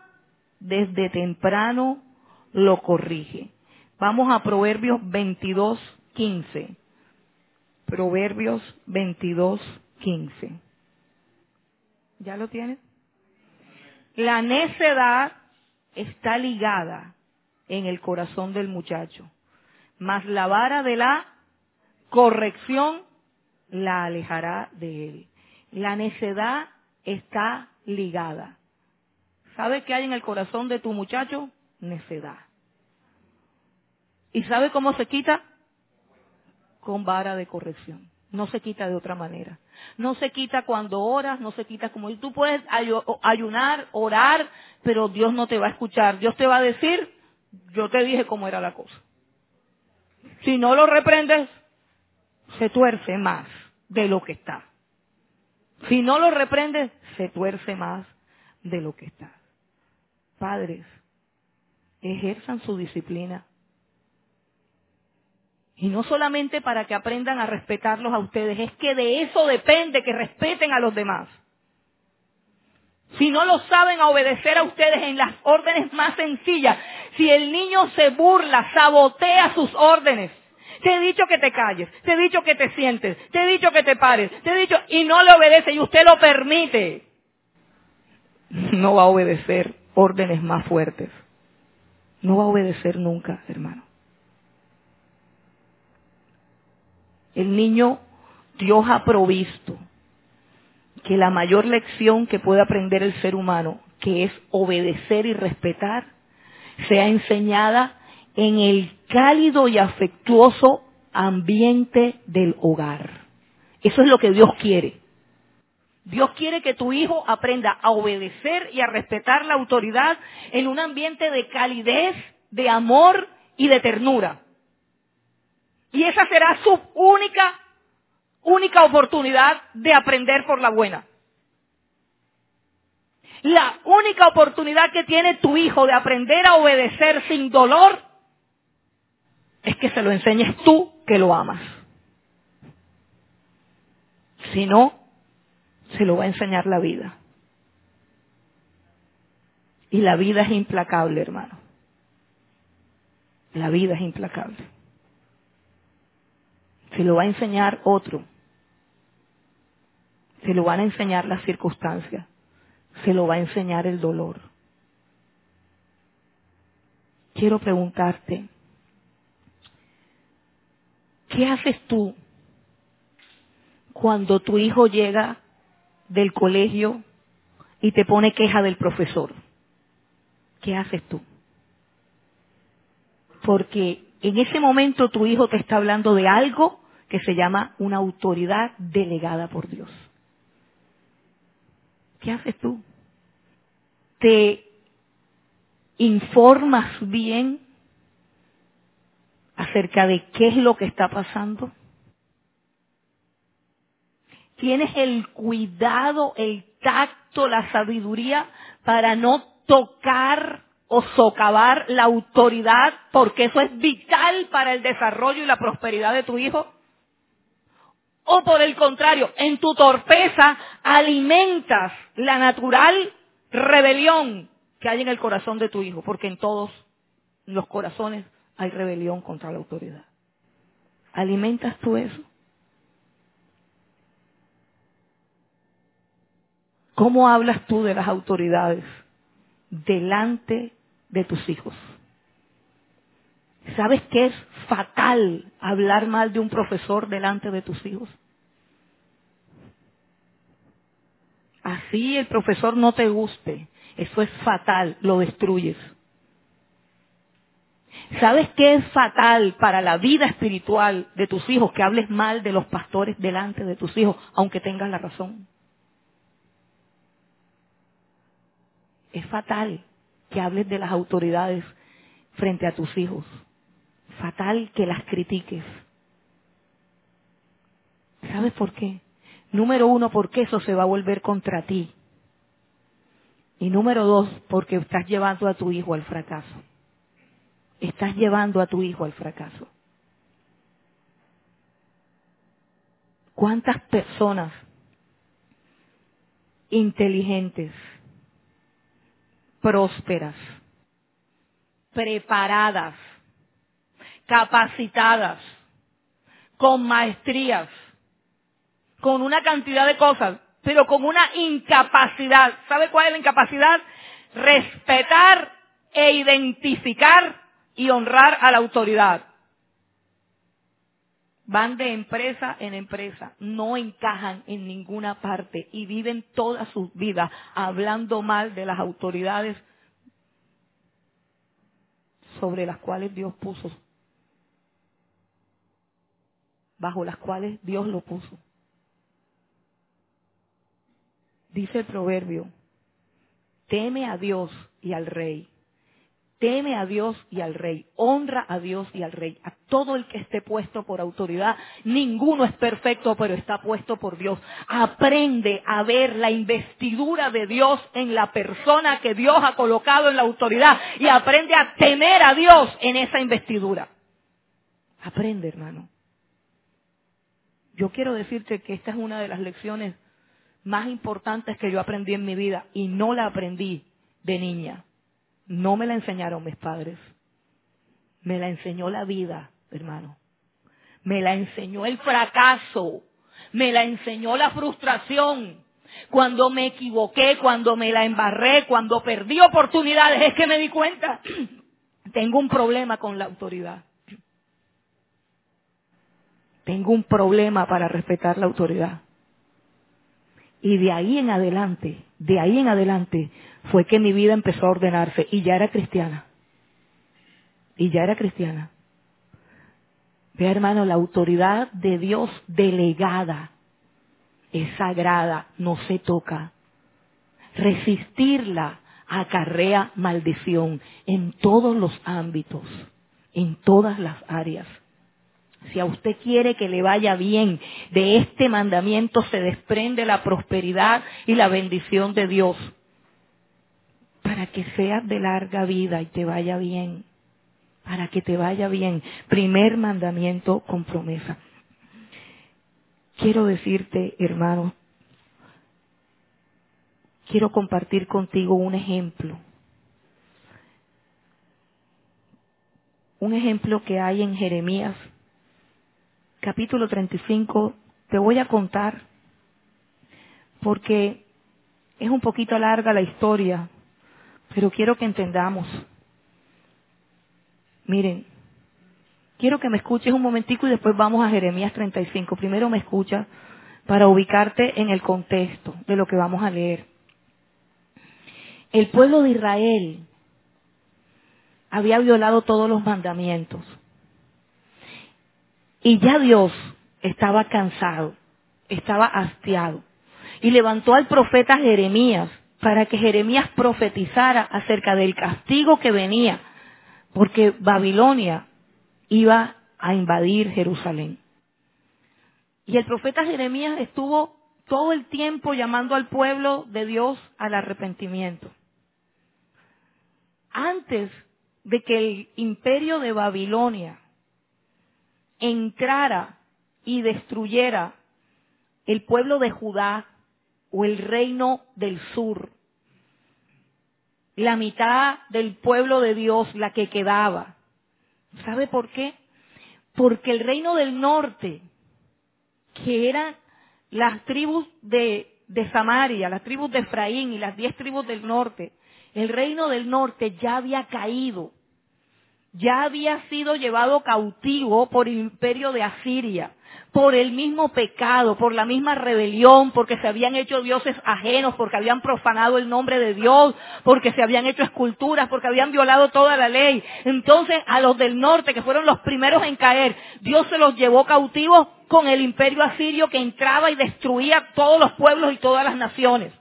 desde temprano lo corrige. Vamos a Proverbios 22, 15. Proverbios 22, 15. ¿Ya lo tienes? La necedad está ligada en el corazón del muchacho, mas la vara de la corrección la alejará de él. La necedad está ligada. ¿Sabes qué hay en el corazón de tu muchacho? Necedad. ¿Y sabe cómo se quita? Con vara de corrección. No se quita de otra manera. No se quita cuando oras, no se quita como tú puedes ayunar, orar, pero Dios no te va a escuchar. Dios te va a decir, yo te dije cómo era la cosa. Si no lo reprendes, se tuerce más de lo que está. Si no lo reprendes, se tuerce más de lo que está. Padres, ejerzan su disciplina y no solamente para que aprendan a respetarlos a ustedes, es que de eso depende que respeten a los demás. Si no lo saben obedecer a ustedes en las órdenes más sencillas, si el niño se burla, sabotea sus órdenes, te he dicho que te calles, te he dicho que te sientes, te he dicho que te pares, te he dicho y no le obedece y usted lo permite, no va a obedecer órdenes más fuertes. No va a obedecer nunca, hermano. El niño Dios ha provisto que la mayor lección que puede aprender el ser humano, que es obedecer y respetar, sea enseñada en el cálido y afectuoso ambiente del hogar. Eso es lo que Dios quiere. Dios quiere que tu hijo aprenda a obedecer y a respetar la autoridad en un ambiente de calidez, de amor y de ternura. Y esa será su única, única oportunidad de aprender por la buena. La única oportunidad que tiene tu hijo de aprender a obedecer sin dolor es que se lo enseñes tú que lo amas. Si no, se lo va a enseñar la vida. Y la vida es implacable, hermano. La vida es implacable. Se lo va a enseñar otro. Se lo van a enseñar las circunstancias. Se lo va a enseñar el dolor. Quiero preguntarte, ¿qué haces tú cuando tu hijo llega del colegio y te pone queja del profesor, ¿qué haces tú? Porque en ese momento tu hijo te está hablando de algo que se llama una autoridad delegada por Dios. ¿Qué haces tú? ¿Te informas bien acerca de qué es lo que está pasando? tienes el cuidado, el tacto, la sabiduría para no tocar o socavar la autoridad porque eso es vital para el desarrollo y la prosperidad de tu hijo? O por el contrario, en tu torpeza alimentas la natural rebelión que hay en el corazón de tu hijo, porque en todos los corazones hay rebelión contra la autoridad. ¿Alimentas tú eso? ¿Cómo hablas tú de las autoridades delante de tus hijos? ¿Sabes qué es fatal hablar mal de un profesor delante de tus hijos? Así el profesor no te guste. Eso es fatal, lo destruyes. ¿Sabes qué es fatal para la vida espiritual de tus hijos que hables mal de los pastores delante de tus hijos, aunque tengas la razón? Es fatal que hables de las autoridades frente a tus hijos. Fatal que las critiques. ¿Sabes por qué? Número uno, porque eso se va a volver contra ti. Y número dos, porque estás llevando a tu hijo al fracaso. Estás llevando a tu hijo al fracaso. ¿Cuántas personas inteligentes prósperas, preparadas, capacitadas, con maestrías, con una cantidad de cosas, pero con una incapacidad. ¿Sabe cuál es la incapacidad? Respetar e identificar y honrar a la autoridad van de empresa en empresa, no encajan en ninguna parte y viven toda su vida hablando mal de las autoridades sobre las cuales Dios puso, bajo las cuales Dios lo puso. Dice el proverbio, teme a Dios y al rey Teme a Dios y al rey, honra a Dios y al rey, a todo el que esté puesto por autoridad. Ninguno es perfecto, pero está puesto por Dios. Aprende a ver la investidura de Dios en la persona que Dios ha colocado en la autoridad y aprende a temer a Dios en esa investidura. Aprende, hermano. Yo quiero decirte que esta es una de las lecciones más importantes que yo aprendí en mi vida y no la aprendí de niña. No me la enseñaron mis padres. Me la enseñó la vida, hermano. Me la enseñó el fracaso. Me la enseñó la frustración. Cuando me equivoqué, cuando me la embarré, cuando perdí oportunidades, es que me di cuenta. Tengo un problema con la autoridad. Tengo un problema para respetar la autoridad. Y de ahí en adelante, de ahí en adelante, fue que mi vida empezó a ordenarse y ya era cristiana. Y ya era cristiana. Vea hermano, la autoridad de Dios delegada es sagrada, no se toca. Resistirla acarrea maldición en todos los ámbitos, en todas las áreas. Si a usted quiere que le vaya bien, de este mandamiento se desprende la prosperidad y la bendición de Dios. Para que seas de larga vida y te vaya bien. Para que te vaya bien. Primer mandamiento con promesa. Quiero decirte, hermano, quiero compartir contigo un ejemplo. Un ejemplo que hay en Jeremías capítulo 35, te voy a contar, porque es un poquito larga la historia, pero quiero que entendamos. Miren, quiero que me escuches un momentico y después vamos a Jeremías 35. Primero me escucha para ubicarte en el contexto de lo que vamos a leer. El pueblo de Israel había violado todos los mandamientos. Y ya Dios estaba cansado, estaba hastiado. Y levantó al profeta Jeremías para que Jeremías profetizara acerca del castigo que venía, porque Babilonia iba a invadir Jerusalén. Y el profeta Jeremías estuvo todo el tiempo llamando al pueblo de Dios al arrepentimiento. Antes de que el imperio de Babilonia entrara y destruyera el pueblo de Judá o el reino del sur, la mitad del pueblo de Dios, la que quedaba. ¿Sabe por qué? Porque el reino del norte, que eran las tribus de, de Samaria, las tribus de Efraín y las diez tribus del norte, el reino del norte ya había caído ya había sido llevado cautivo por el imperio de Asiria, por el mismo pecado, por la misma rebelión, porque se habían hecho dioses ajenos, porque habían profanado el nombre de Dios, porque se habían hecho esculturas, porque habían violado toda la ley. Entonces a los del norte, que fueron los primeros en caer, Dios se los llevó cautivos con el imperio asirio que entraba y destruía todos los pueblos y todas las naciones.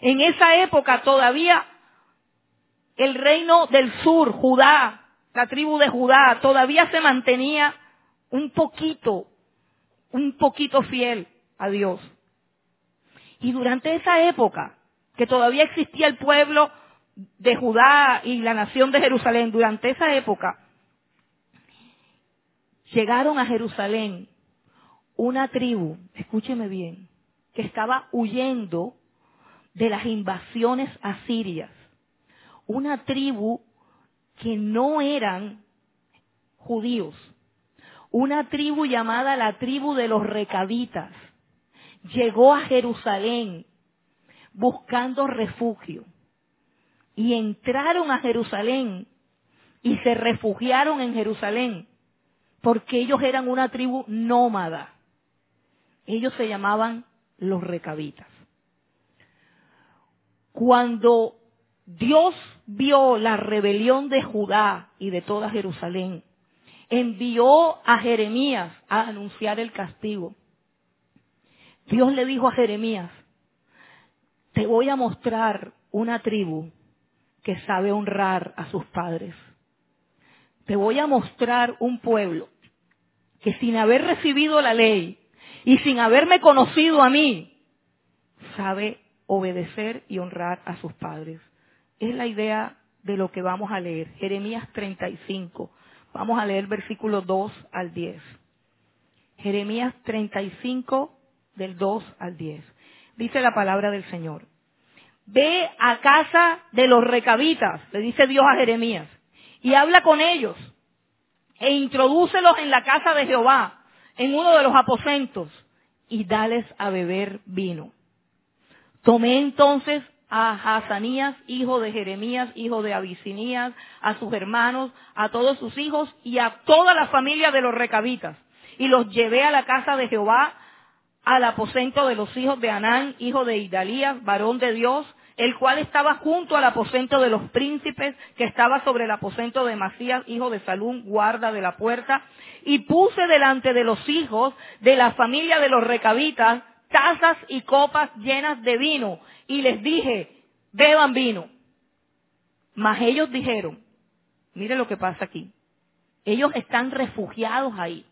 En esa época todavía el reino del sur, Judá, la tribu de Judá todavía se mantenía un poquito, un poquito fiel a Dios. Y durante esa época, que todavía existía el pueblo de Judá y la nación de Jerusalén, durante esa época, llegaron a Jerusalén una tribu, escúcheme bien, que estaba huyendo de las invasiones asirias. Una tribu que no eran judíos. Una tribu llamada la tribu de los recaditas llegó a Jerusalén buscando refugio. Y entraron a Jerusalén y se refugiaron en Jerusalén porque ellos eran una tribu nómada. Ellos se llamaban los recabitas. Cuando Dios vio la rebelión de Judá y de toda Jerusalén. Envió a Jeremías a anunciar el castigo. Dios le dijo a Jeremías, te voy a mostrar una tribu que sabe honrar a sus padres. Te voy a mostrar un pueblo que sin haber recibido la ley y sin haberme conocido a mí, sabe obedecer y honrar a sus padres es la idea de lo que vamos a leer. Jeremías 35. Vamos a leer versículos 2 al 10. Jeremías 35 del 2 al 10. dice la palabra del Señor. Ve a casa de los recabitas, le dice Dios a Jeremías, y habla con ellos, e introdúcelos en la casa de Jehová, en uno de los aposentos, y dales a beber vino. Tomé entonces a Hazanías, hijo de Jeremías, hijo de Abisinías, a sus hermanos, a todos sus hijos y a toda la familia de los recabitas, y los llevé a la casa de Jehová al aposento de los hijos de Anán, hijo de Idalías, varón de Dios, el cual estaba junto al aposento de los príncipes, que estaba sobre el aposento de Masías, hijo de Salún, guarda de la puerta, y puse delante de los hijos de la familia de los recabitas tazas y copas llenas de vino, y les dije, beban vino. Mas ellos dijeron, mire lo que pasa aquí, ellos están refugiados ahí.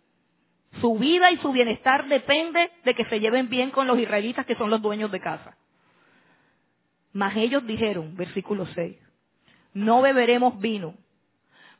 Su vida y su bienestar depende de que se lleven bien con los israelitas que son los dueños de casa. Mas ellos dijeron, versículo 6, no beberemos vino,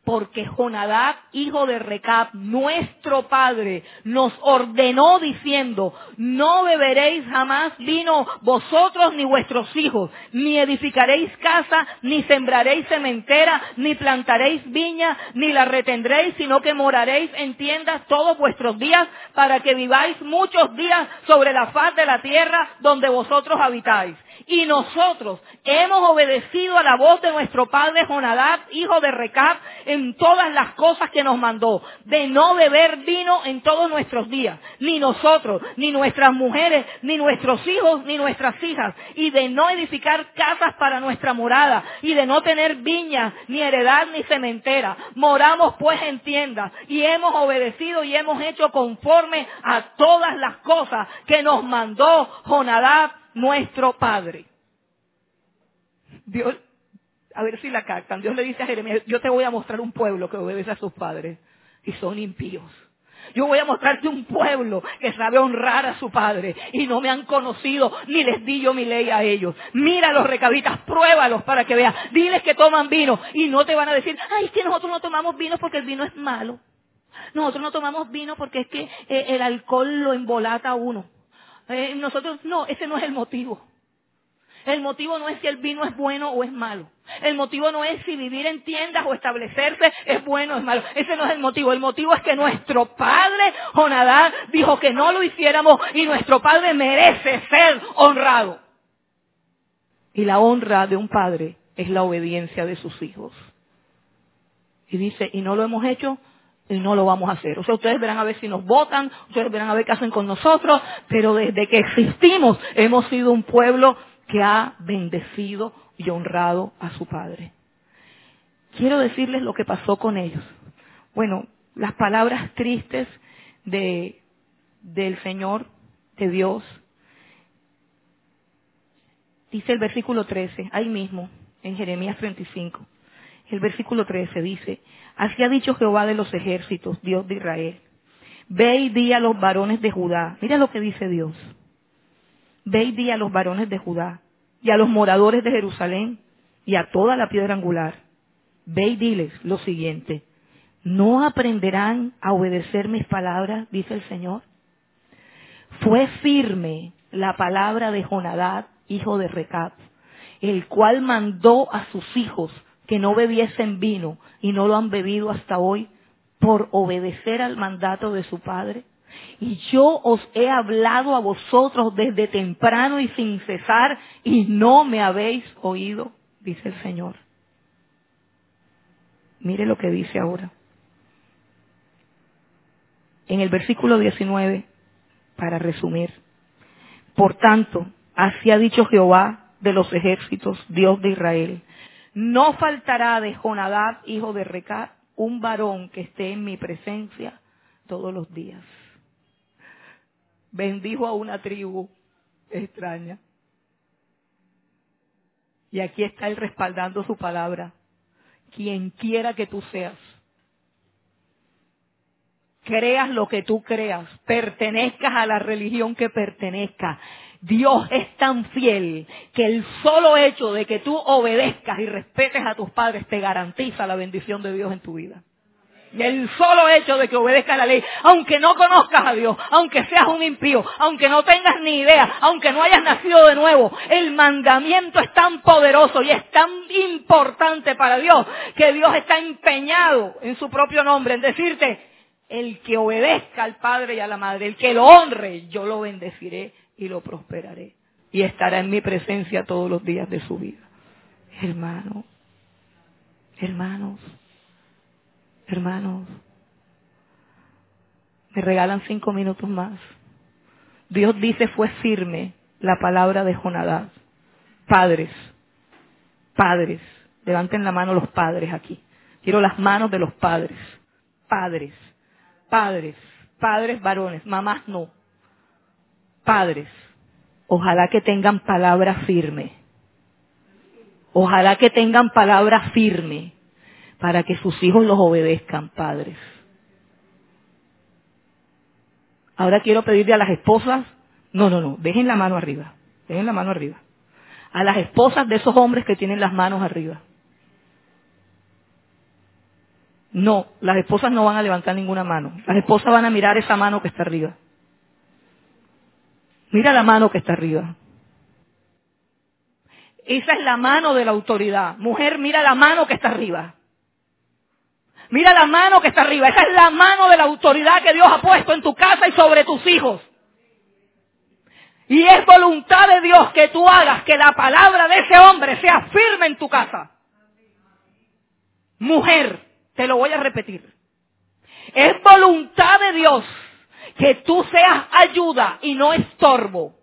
porque Jonadab, hijo de Recab, nuestro padre, nos ordenó diciendo, no beberéis jamás vino vosotros ni vuestros hijos, ni edificaréis casa, ni sembraréis cementera, ni plantaréis viña, ni la retendréis, sino que moraréis en tiendas todos vuestros días, para que viváis muchos días sobre la faz de la tierra donde vosotros habitáis. Y nosotros hemos obedecido a la voz de nuestro padre Jonadab, hijo de Recab, en todas las cosas que nos mandó, de no beber vino en todos nuestros días, ni nosotros, ni nuestras mujeres, ni nuestros hijos, ni nuestras hijas, y de no edificar casas para nuestra morada, y de no tener viñas, ni heredad, ni cementera. Moramos pues en tiendas, y hemos obedecido y hemos hecho conforme a todas las cosas que nos mandó Jonadab, nuestro Padre. Dios, a ver si la captan. Dios le dice a Jeremías, yo te voy a mostrar un pueblo que obedece a sus padres y son impíos. Yo voy a mostrarte un pueblo que sabe honrar a su padre y no me han conocido ni les di yo mi ley a ellos. Mira los recabitas, pruébalos para que veas. Diles que toman vino y no te van a decir, ay, es que nosotros no tomamos vino porque el vino es malo. Nosotros no tomamos vino porque es que eh, el alcohol lo embolata a uno. Eh, nosotros, no, ese no es el motivo. El motivo no es si el vino es bueno o es malo. El motivo no es si vivir en tiendas o establecerse es bueno o es malo. Ese no es el motivo. El motivo es que nuestro padre, Jonadá, dijo que no lo hiciéramos y nuestro padre merece ser honrado. Y la honra de un padre es la obediencia de sus hijos. Y dice, y no lo hemos hecho y no lo vamos a hacer. O sea, ustedes verán a ver si nos votan, ustedes verán a ver qué hacen con nosotros, pero desde que existimos hemos sido un pueblo que ha bendecido y honrado a su Padre. Quiero decirles lo que pasó con ellos. Bueno, las palabras tristes de, del Señor, de Dios. Dice el versículo 13, ahí mismo, en Jeremías 35. El versículo 13 dice, así ha dicho Jehová de los ejércitos, Dios de Israel. Ve y di a los varones de Judá. Mira lo que dice Dios Ve y di a los varones de Judá y a los moradores de Jerusalén y a toda la piedra angular. Ve y diles lo siguiente. ¿No aprenderán a obedecer mis palabras? dice el Señor. Fue firme la palabra de Jonadad, hijo de Recab, el cual mandó a sus hijos que no bebiesen vino y no lo han bebido hasta hoy por obedecer al mandato de su padre. Y yo os he hablado a vosotros desde temprano y sin cesar, y no me habéis oído, dice el Señor. Mire lo que dice ahora. En el versículo 19, para resumir. Por tanto, así ha dicho Jehová de los ejércitos, Dios de Israel. No faltará de Jonadab, hijo de Recab, un varón que esté en mi presencia todos los días bendijo a una tribu extraña. Y aquí está él respaldando su palabra. Quien quiera que tú seas, creas lo que tú creas, pertenezcas a la religión que pertenezcas. Dios es tan fiel que el solo hecho de que tú obedezcas y respetes a tus padres te garantiza la bendición de Dios en tu vida. El solo hecho de que obedezcas la ley, aunque no conozcas a Dios, aunque seas un impío, aunque no tengas ni idea, aunque no hayas nacido de nuevo, el mandamiento es tan poderoso y es tan importante para Dios que Dios está empeñado en su propio nombre en decirte, el que obedezca al Padre y a la Madre, el que lo honre, yo lo bendeciré y lo prosperaré. Y estará en mi presencia todos los días de su vida. Hermano, hermanos, hermanos, me regalan cinco minutos más. Dios dice fue firme la palabra de Jonadab. Padres, padres, levanten la mano los padres aquí. Quiero las manos de los padres. Padres, padres, padres varones, mamás no. Padres, ojalá que tengan palabra firme. Ojalá que tengan palabra firme para que sus hijos los obedezcan, padres. Ahora quiero pedirle a las esposas, no, no, no, dejen la mano arriba, dejen la mano arriba. A las esposas de esos hombres que tienen las manos arriba. No, las esposas no van a levantar ninguna mano. Las esposas van a mirar esa mano que está arriba. Mira la mano que está arriba. Esa es la mano de la autoridad. Mujer, mira la mano que está arriba. Mira la mano que está arriba. Esa es la mano de la autoridad que Dios ha puesto en tu casa y sobre tus hijos. Y es voluntad de Dios que tú hagas que la palabra de ese hombre sea firme en tu casa. Mujer, te lo voy a repetir. Es voluntad de Dios que tú seas ayuda y no estorbo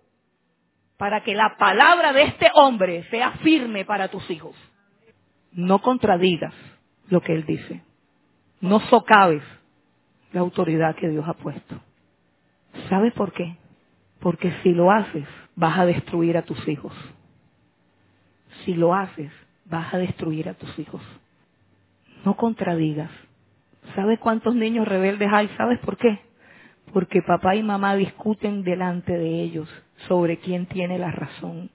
para que la palabra de este hombre sea firme para tus hijos. No contradigas lo que él dice. No socaves la autoridad que Dios ha puesto. ¿Sabes por qué? Porque si lo haces, vas a destruir a tus hijos. Si lo haces, vas a destruir a tus hijos. No contradigas. ¿Sabes cuántos niños rebeldes hay? ¿Sabes por qué? Porque papá y mamá discuten delante de ellos sobre quién tiene la razón.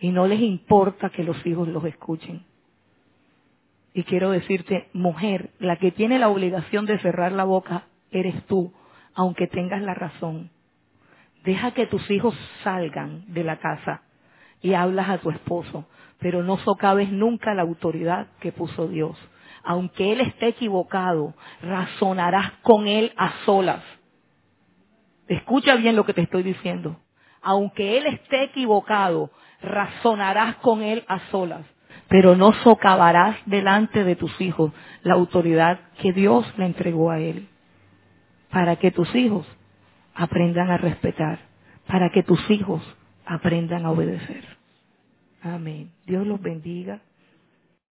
Y no les importa que los hijos los escuchen. Y quiero decirte, mujer, la que tiene la obligación de cerrar la boca eres tú, aunque tengas la razón. Deja que tus hijos salgan de la casa y hablas a tu esposo, pero no socaves nunca la autoridad que puso Dios. Aunque él esté equivocado, razonarás con él a solas. Escucha bien lo que te estoy diciendo aunque él esté equivocado, razonarás con él a solas, pero no socavarás delante de tus hijos la autoridad que Dios le entregó a él, para que tus hijos aprendan a respetar, para que tus hijos aprendan a obedecer. Amén. Dios los bendiga.